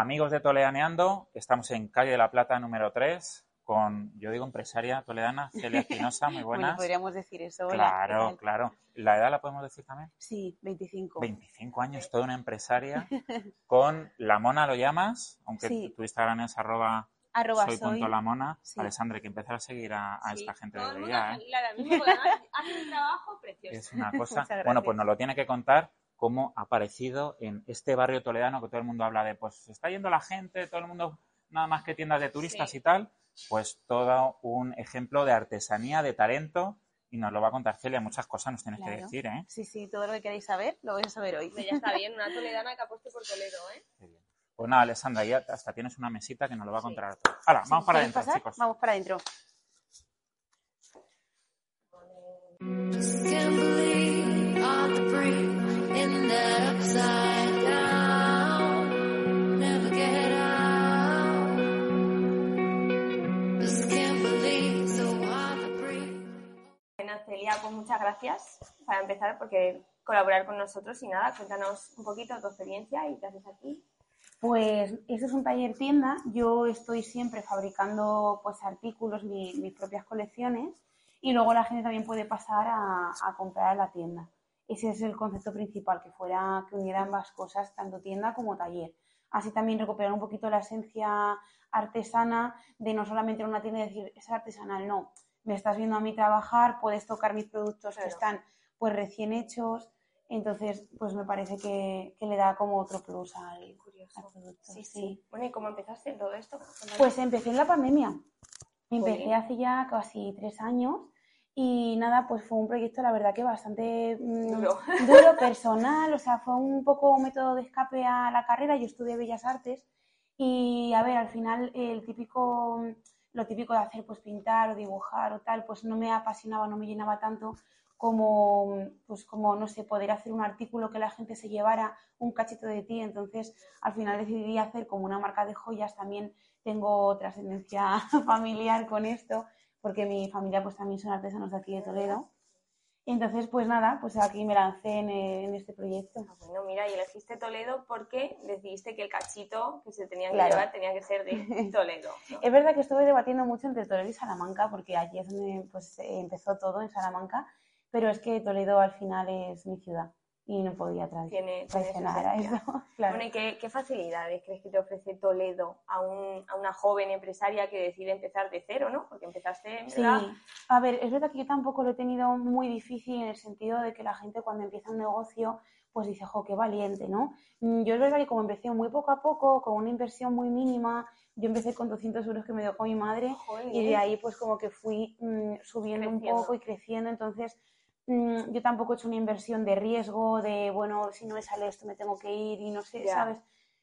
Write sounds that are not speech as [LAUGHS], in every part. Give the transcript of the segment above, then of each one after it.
Amigos de Toledaneando, estamos en Calle de la Plata número 3 con, yo digo, empresaria toledana, Celia Espinosa, muy [LAUGHS] buenas. Bueno, podríamos decir eso. Hola, claro, claro. ¿La edad la podemos decir también? Sí, 25. 25 años, toda una empresaria [LAUGHS] con La Mona lo llamas, aunque Sí. tu Instagram es arroba Arroba soy soy. punto la mona. Sí. Alessandra, que empezar a seguir a, a Sí, esta gente todo de mundo ya, a ¿eh? hace un trabajo precioso. Es una [LAUGHS] cosa. Bueno, pues nos lo tiene que contar cómo ha aparecido en este barrio toledano que todo el mundo habla de, pues se está yendo la gente, todo el mundo nada más que tiendas de turistas Sí. y tal. Pues todo un ejemplo de artesanía, de talento. Y nos lo va a contar Celia. Muchas cosas nos tienes que decir, ¿eh? Sí, sí, todo lo que queréis saber lo vais a saber hoy. Ya está bien, una [LAUGHS] toledana que apueste por Toledo, ¿eh? Qué bien. Pues nada, Alessandra, ya hasta tienes una mesita que nos lo va a Sí. contar todo. Ahora, vamos para ¿Queréis adentro, pasar? chicos. Vamos para adentro. Just pues muchas gracias para empezar porque colaborar con nosotros y nada, cuéntanos un poquito tu experiencia y qué haces aquí. Pues este es un taller tienda. Yo estoy siempre fabricando pues artículos, mi- mis propias colecciones y luego la gente también puede pasar a, a comprar a la tienda. Ese es el concepto principal, que fuera que uniera ambas cosas, tanto tienda como taller. Así también recuperar un poquito la esencia artesana de no solamente en una tienda y decir, es artesanal, no. Me estás viendo a mí trabajar, puedes tocar mis productos que están pues recién hechos. Entonces, pues me parece que, que le da como otro plus al, Curioso. al producto. Sí, sí. Bueno, ¿y cómo empezaste todo esto? Pues empecé en la pandemia. Empecé hace ya casi tres años y nada, pues fue un proyecto, la verdad que bastante mm, Duro. [LAUGHS] duro, personal, o sea, fue un poco un método de escape a la carrera. Yo estudié Bellas Artes y, a ver, al final el típico, lo típico de hacer, pues pintar o dibujar o tal, pues no me apasionaba, no me llenaba tanto como, pues como, no sé, poder hacer un artículo que la gente se llevara un cachito de ti. Entonces, al final decidí hacer como una marca de joyas. También tengo trascendencia [LAUGHS] familiar con esto, porque mi familia pues también son artesanos de aquí de Toledo. Entonces, pues nada, pues aquí me lancé en, en este proyecto. Ah, Bueno, mira, y elegiste Toledo porque decidiste que el cachito que se tenía que Claro. llevar tenía que ser de [LAUGHS] Toledo. ¿no? Es verdad que estuve debatiendo mucho entre Toledo y Salamanca, porque allí es donde pues, empezó todo, en Salamanca, pero es que Toledo al final es mi ciudad y no podía tra- Tiene- tiene traicionar a esencia. eso. [LAUGHS] Claro. Bueno, ¿y qué, qué facilidades crees que te ofrece Toledo a, un- a una joven empresaria que decide empezar de cero, ¿no? Porque empezaste, Sí, a ver, es verdad que yo tampoco lo he tenido muy difícil en el sentido de que la gente cuando empieza un negocio pues dice, jo, qué valiente, ¿no? Mm, Yo es verdad que como empecé muy poco a poco, con una inversión muy mínima, yo empecé con 200 euros que me dio con mi madre Joder, y de ahí pues como que fui mm, subiendo un Creciendo. poco y creciendo, entonces mm, yo tampoco he hecho una inversión de riesgo, de, bueno, si no me sale esto me tengo que ir y no sé, Ya. ¿sabes?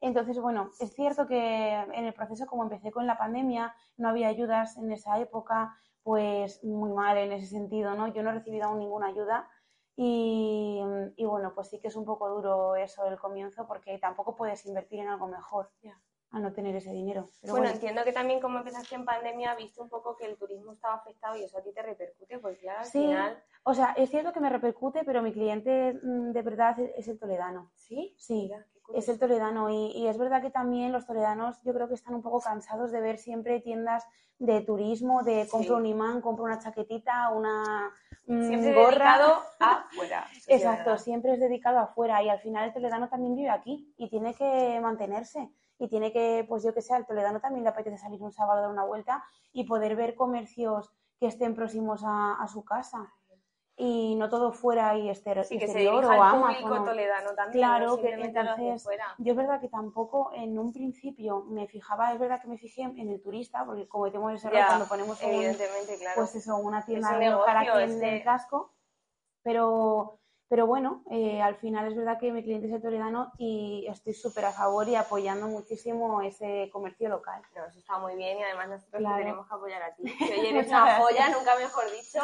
Entonces, bueno, es cierto que en el proceso, como empecé con la pandemia, no había ayudas en esa época, pues muy mal en ese sentido, ¿no? Yo no he recibido aún ninguna ayuda y, y bueno, pues sí que es un poco duro eso del comienzo porque tampoco puedes invertir en algo mejor Ya. al no tener ese dinero. Pero Bueno, bueno, entiendo que también como empezaste en pandemia, viste un poco que el turismo estaba afectado y eso a ti te repercute, porque claro, al Sí. final... o sea, es cierto que me repercute, pero mi cliente mm, de verdad es, el toledano. ¿Sí? Sí, Mira, es el toledano y, y es verdad que también los toledanos yo creo que están un poco cansados de ver siempre tiendas de turismo, de compro Sí. un imán, compro una chaquetita, una mm, Siempre gorra. dedicado a [LAUGHS] fuera. eso sí es Exacto, siempre es dedicado afuera y al final el toledano también vive aquí y tiene que mantenerse y tiene que, pues yo que sé, al toledano también le apetece salir un sábado a dar una vuelta y poder ver comercios que estén próximos a, a su casa y no todo fuera y exter- Sí, que exterior o Amazon. toledano también, Claro, que entonces yo es verdad que tampoco en un principio me fijaba, es verdad que me fijé en el turista, porque cometemos ese error cuando ponemos un, claro. pues eso, una tienda un de para negocio, aquí en este- el casco, pero, pero bueno, eh, al final es verdad que mi cliente es el toledano y estoy súper a favor y apoyando muchísimo ese comercio local. No, eso está muy bien y además nosotros Claro. te tenemos que apoyar a ti. [LAUGHS] Que eres una joya, nunca mejor dicho.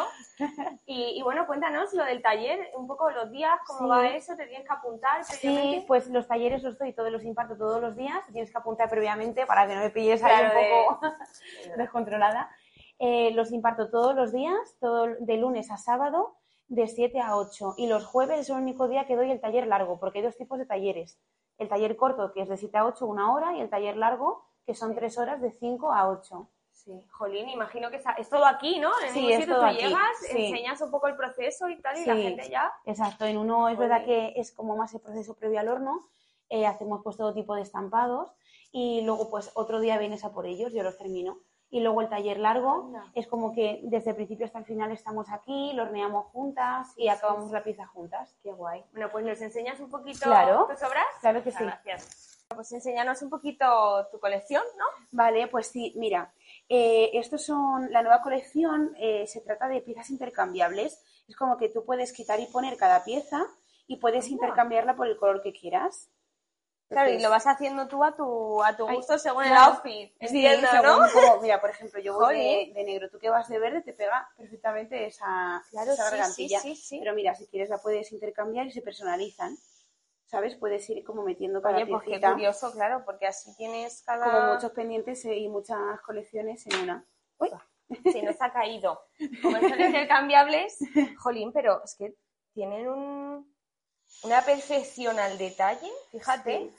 Y, y bueno, cuéntanos lo del taller, un poco los días, cómo Sí. va eso, te tienes que apuntar Sí, pues los talleres los doy, todos los imparto todos los días, tienes que apuntar previamente para que no me pilles ahí Claro, de- un poco [LAUGHS] descontrolada. Eh, los imparto todos los días, todo, de lunes a sábado, de 7 a 8. Y los jueves es el único día que doy el taller largo, porque hay dos tipos de talleres. El taller corto, que es de 7 a 8, una hora, y el taller largo, que son 3 horas de 5 a 8. Sí, Jolín, imagino que es todo aquí, ¿no? En el Sí, es sitio todo tú aquí, llegas, sí. enseñas un poco el proceso y tal, y la gente ya. Exacto, en uno es verdad que es como más el proceso previo al horno, eh, hacemos pues todo tipo de estampados y luego pues otro día vienes a por ellos, yo los termino. Y luego el taller largo es como que desde el principio hasta el final estamos aquí, lo horneamos juntas y acabamos la pieza juntas. Qué guay. Bueno, pues nos enseñas un poquito Claro. tus obras. Claro que sí. Gracias. Pues enséñanos un poquito tu colección, ¿no? Vale, pues sí, mira, eh, estos son la nueva colección, eh, se trata de piezas intercambiables. Es como que tú puedes quitar y poner cada pieza y puedes intercambiarla por el color que quieras. Claro, y lo vas haciendo tú a tu, a tu Ay, gusto según el claro. outfit. Sí, Entiendo, según ¿no? como- [LAUGHS] mira, por ejemplo, yo voy de, de negro, tú que vas de verde, te pega perfectamente esa, Claro, esa sí, gargantilla. sí, sí, sí. Pero mira, si quieres la puedes intercambiar y se personalizan. ¿Sabes? Puedes ir como metiendo cada Oye, pues qué curioso, claro, porque así tienes cada... como muchos pendientes eh, y muchas colecciones en una. Uy, Sí, nos ha caído. Como son [LAUGHS] intercambiables, jolín, pero es que tienen un, una perfección al detalle, fíjate. Sí.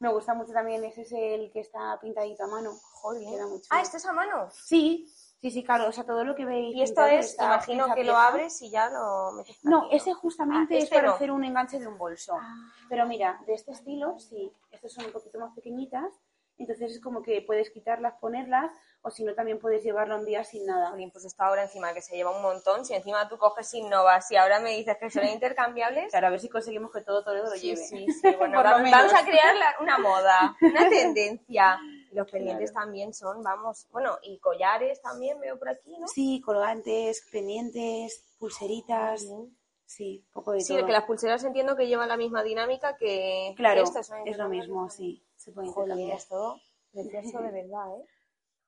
Me gusta mucho también, ese es el que está pintadito a mano. Jolín. Queda muy chulo. Ah, esto es a mano. Sí, sí, sí, claro, o sea, todo lo que veis. Y esto es, está imagino que lo abres y ya lo metes No, aquí, ese justamente Ah, es este para no. hacer un enganche de un bolso. Ah. Pero mira, de este estilo, sí, estas son un poquito más pequeñitas, entonces es como que puedes quitarlas, ponerlas, o si no también puedes llevarlo un día sin nada. Pues esta ahora encima que se lleva un montón, si encima tú coges Innovas y ahora me dices que son [LAUGHS] intercambiables, Claro, a ver si conseguimos que todo Toledo lo sí, lleve. sí, sí, bueno, [LAUGHS] vamos, a crear la- una moda, una [LAUGHS] tendencia. Los pendientes Claro. también son, vamos, bueno, y collares también veo por aquí, ¿no? Sí, colgantes, pendientes, pulseritas, Jolín. sí, poco de Sí, todo. que las pulseras entiendo que llevan la misma dinámica que Claro, que estas, son es lo mismo, sí, se puede es todo precioso de verdad, ¿eh?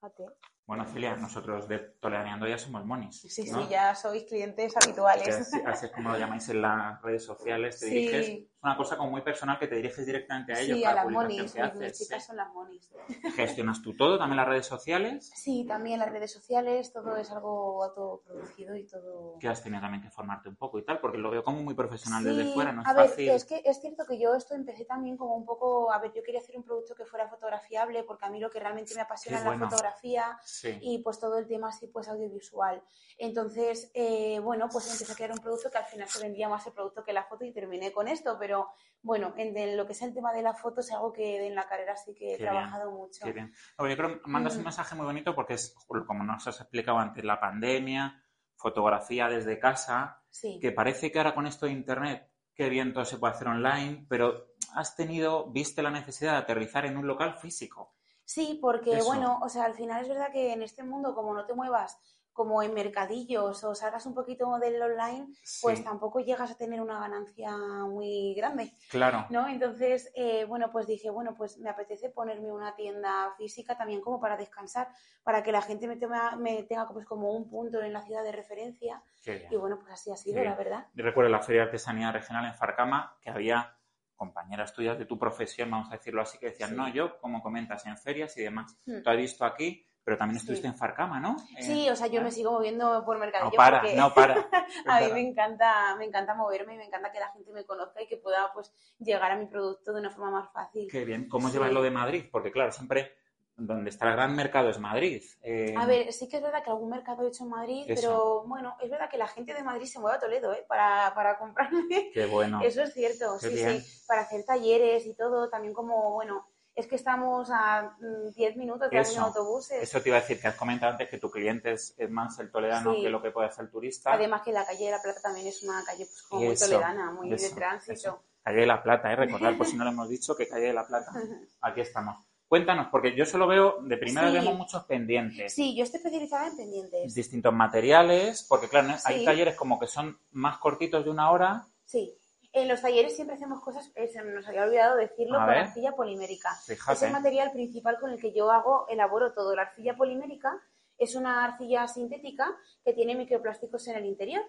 Fíjate. Bueno, Celia, nosotros de Toledaneando ya somos monis. Sí, ¿no? sí, ya sois clientes habituales. así, así es como lo llamáis en las redes sociales, te Sí. diriges. Es una cosa como muy personal que te diriges directamente a ellos Sí, para a la las monis, que Mis chicas sí. son las monis. [LAUGHS] ¿Gestionas tú todo, también las redes sociales? Sí, también las redes sociales, todo es algo autoproducido y todo. Que has tenido también que formarte un poco y tal, porque lo veo como muy profesional Sí, desde fuera, no es a ver, fácil. es que es cierto que yo esto empecé también como un poco, a ver, yo quería hacer un producto que fuera fotografiable porque a mí lo que realmente me apasiona Qué es la fotografía Sí. y pues todo el tema así pues audiovisual. Entonces, eh, bueno, pues empecé a crear un producto que al final se vendía más el producto que la foto y terminé con esto, pero bueno, en lo que es el tema de la foto es algo que en la carrera sí que he Qué trabajado mucho. Qué bien. Yo creo que mandas un Mm. mensaje muy bonito porque es, como nos has explicado antes, la pandemia, fotografía desde casa, Sí. que parece que ahora con esto de Internet, qué bien todo se puede hacer online, pero has tenido, viste la necesidad de aterrizar en un local físico. Sí, porque Eso. bueno, o sea, al final es verdad que en este mundo, como no te muevas como en mercadillos o salgas un poquito del online, pues Sí, tampoco llegas a tener una ganancia muy grande, claro. ¿no? Entonces, eh, bueno, pues dije, bueno, pues me apetece ponerme una tienda física también como para descansar, para que la gente me, me tenga pues como un punto en la ciudad de referencia. Y bueno, pues así ha sido, la verdad. Yo recuerdo la Feria de Artesanía Regional en Farcama que había compañeras tuyas de tu profesión, vamos a decirlo así, que decían, Sí. no, yo, como comentas, en ferias y demás. Tú has visto aquí, pero también Sí. estuviste en Farcama, ¿no? Sí, o sea, yo ¿vale? me sigo moviendo por No mercadillo para, porque no para. [LAUGHS] a mí me encanta, me encanta moverme y me encanta que la gente me conozca y que pueda pues llegar a mi producto de una forma más fácil. Qué bien. ¿Cómo Sí. llevas lo de Madrid? Porque claro, siempre donde está el gran mercado es Madrid. Eh, A ver, sí que es verdad que algún mercado he hecho en Madrid, Eso. pero bueno, es verdad que la gente de Madrid se mueve a Toledo, ¿eh? Para, para comprarme. Qué bueno. Eso es cierto, Qué sí, bien. sí. Para hacer talleres y todo, también como, bueno, es que estamos a mm, 10 minutos de Eso. en autobuses. Eso te iba a decir, que has comentado antes que tu cliente es, más el toledano Sí. que lo que puede hacer el turista. Además que la calle de la Plata también es una calle pues como muy eso, toledana, muy eso, de tránsito. Calle de la Plata, ¿eh? recordar por si no lo [LAUGHS] hemos dicho, que Calle de la Plata. [LAUGHS] Aquí estamos. Cuéntanos, porque yo solo veo, de primera Sí. vemos muchos pendientes. Sí, yo estoy especializada en pendientes. distintos materiales, porque claro, ¿no? hay Sí. talleres como que son más cortitos de una hora. Sí. En los talleres siempre hacemos cosas, eh, se nos había olvidado decirlo, A con ver. arcilla polimérica. Es Fíjate. el material principal con el que yo hago, elaboro todo. La arcilla polimérica es una arcilla sintética que tiene microplásticos en el interior.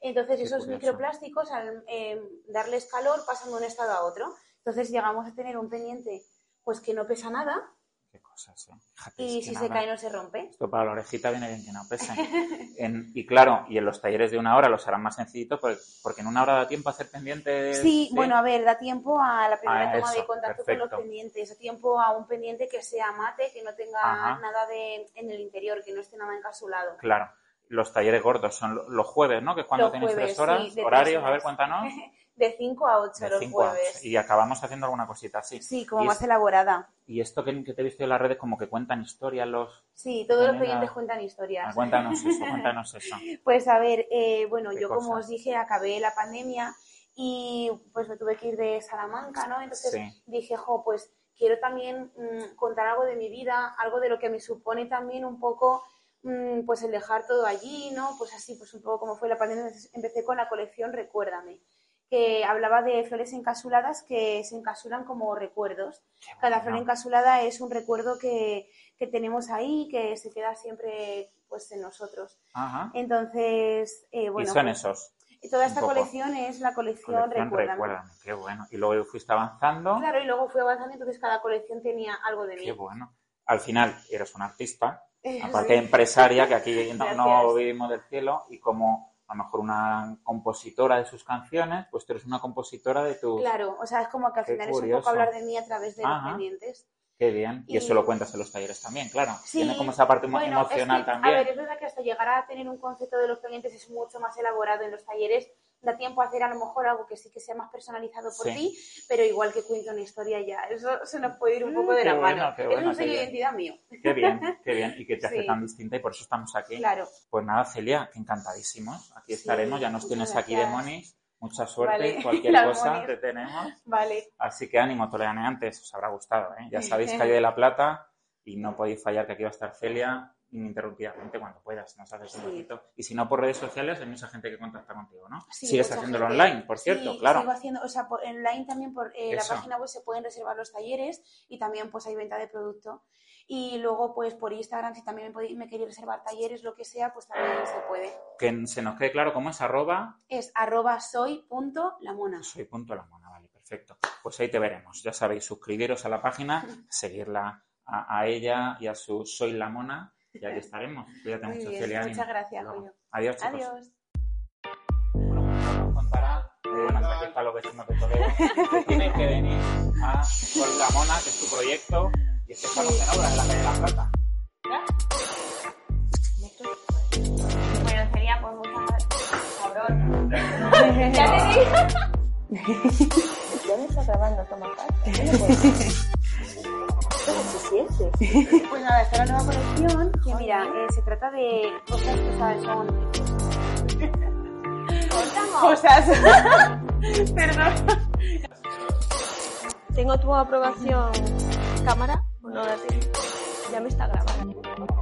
Entonces, Qué esos curioso. microplásticos, al eh, darles calor, pasan de un estado a otro. Entonces, llegamos a tener un pendiente pues que no pesa nada, Qué cosa. cosas, ¿eh? Fíjate, Y si se cae no se rompe. Esto para la orejita viene bien que no pese. [LAUGHS] En- y claro, y en los talleres de una hora los harán más sencillitos porque, porque en una hora da tiempo a hacer pendientes. Sí, bueno, a ver, da tiempo a la primera Ah, toma eso, de contacto con los pendientes, da tiempo a un pendiente que sea mate, que no tenga Ajá. nada de en el interior, que no esté nada encapsulado. Claro. Los talleres gordos son lo- los jueves, ¿no? Que es cuando Los tenéis jueves, tres horas. sí, de tres Horarios, a ver, cuéntanos. [LAUGHS] De 5 a 8 De los a jueves. Y acabamos haciendo alguna cosita así. Sí, como y, más es- elaborada. y esto que, que te he visto en las redes, como que cuentan historias los. Sí, todos los pendientes cuentan Ah, historias. Cuéntanos eso, [LAUGHS] cuéntanos eso. Pues a ver, eh, bueno, ¿Qué yo como os dije, acabé la pandemia y pues me tuve que ir de Salamanca, ¿no? Entonces Sí. dije, jo, pues quiero también mm, contar algo de mi vida, algo de lo que me supone también un poco, mm, pues el dejar todo allí, ¿no? Pues así, pues un poco como fue la pandemia, Entonces, empecé con la colección Recuérdame, que hablaba de flores encapsuladas que se encapsulan como recuerdos. Cada flor bueno. encapsulada es un recuerdo que, que tenemos ahí, que se queda siempre pues en nosotros. Ajá. Entonces, eh, bueno, y son pues, esos. toda esta colección es la colección, Colección Recuérdame. Qué bueno. Y luego fuiste avanzando. Claro, y luego fui avanzando, entonces cada colección tenía algo de mí. Qué bueno. Al final eres una artista, [LAUGHS] aparte sí. empresaria, que aquí no, no vivimos del cielo, y como a lo mejor una compositora de sus canciones, pues tú eres una compositora de tus... Claro, o sea, es como que al Qué final es un curioso. poco hablar de mí a través de Ajá. los pendientes. Qué bien. Y, Y- eso lo cuentas en los talleres también, claro. Sí, Tiene como esa parte bueno, es emocional que, también. A ver, es verdad que hasta llegar a tener un concepto de los pendientes es mucho más elaborado en los talleres. Da tiempo a hacer a lo mejor algo que sí que sea más personalizado por Sí. ti, pero igual que cuento una historia ya. Eso se nos puede ir un poco de Mm, la bueno, mano. qué es bueno, un sello de identidad mío. Qué bien, qué bien. Y que te [LAUGHS] hace Sí. tan distinta y por eso estamos aquí. Claro. Pues nada, Celia, que encantadísimos. Aquí estaremos, ya nos muchas tienes aquí de. Monis. Mucha suerte, Vale, [LAUGHS] cualquier cosa te tenemos. Vale. Así que ánimo, toledaneantes, os habrá gustado. ¿eh? Ya sabéis Calle [LAUGHS] de la Plata y no podéis fallar que aquí va a estar Celia ininterrumpidamente cuando puedas, nos haces un Sí. ratito. Y si no por redes sociales, hay mucha gente que contacta contigo, ¿no? Sí, Sigues haciéndolo gente. online, por cierto, Sí, claro. sigo haciendo, o sea, por online también por eh, la página web se pueden reservar los talleres y también pues hay venta de producto. Y luego pues por Instagram si también me, podéis, me queréis reservar talleres, lo que sea, pues también se puede. Que se nos quede claro cómo es arroba Es arroba soy punto la mona. soy punto la mona, vale, perfecto. Pues ahí te veremos. Ya sabéis, suscribiros a la página, [LAUGHS] seguirla a, a ella y a su Soy la mona y aquí estaremos. Cuídate Muy mucho, bien, Celia. muchas ánimo. gracias. Julio. Adiós, chicos. Adiós. Bueno, pues ahora nos contará, buenas aquí están los vecinos de Toledo, que tienen que venir a Sol la Mona, que es tu proyecto, y es que estamos en obra en la calle de la Plata. Bueno, sería pues muchas cabrón. ya te digo. Ya me está grabando, toma Pues [LAUGHS] nada, está la nueva colección que mira, eh, se trata de cosas que sabes, son [LAUGHS] cosas. [LAUGHS] Perdón. Tengo tu aprobación cámara o no la tengo. Ya me está grabando.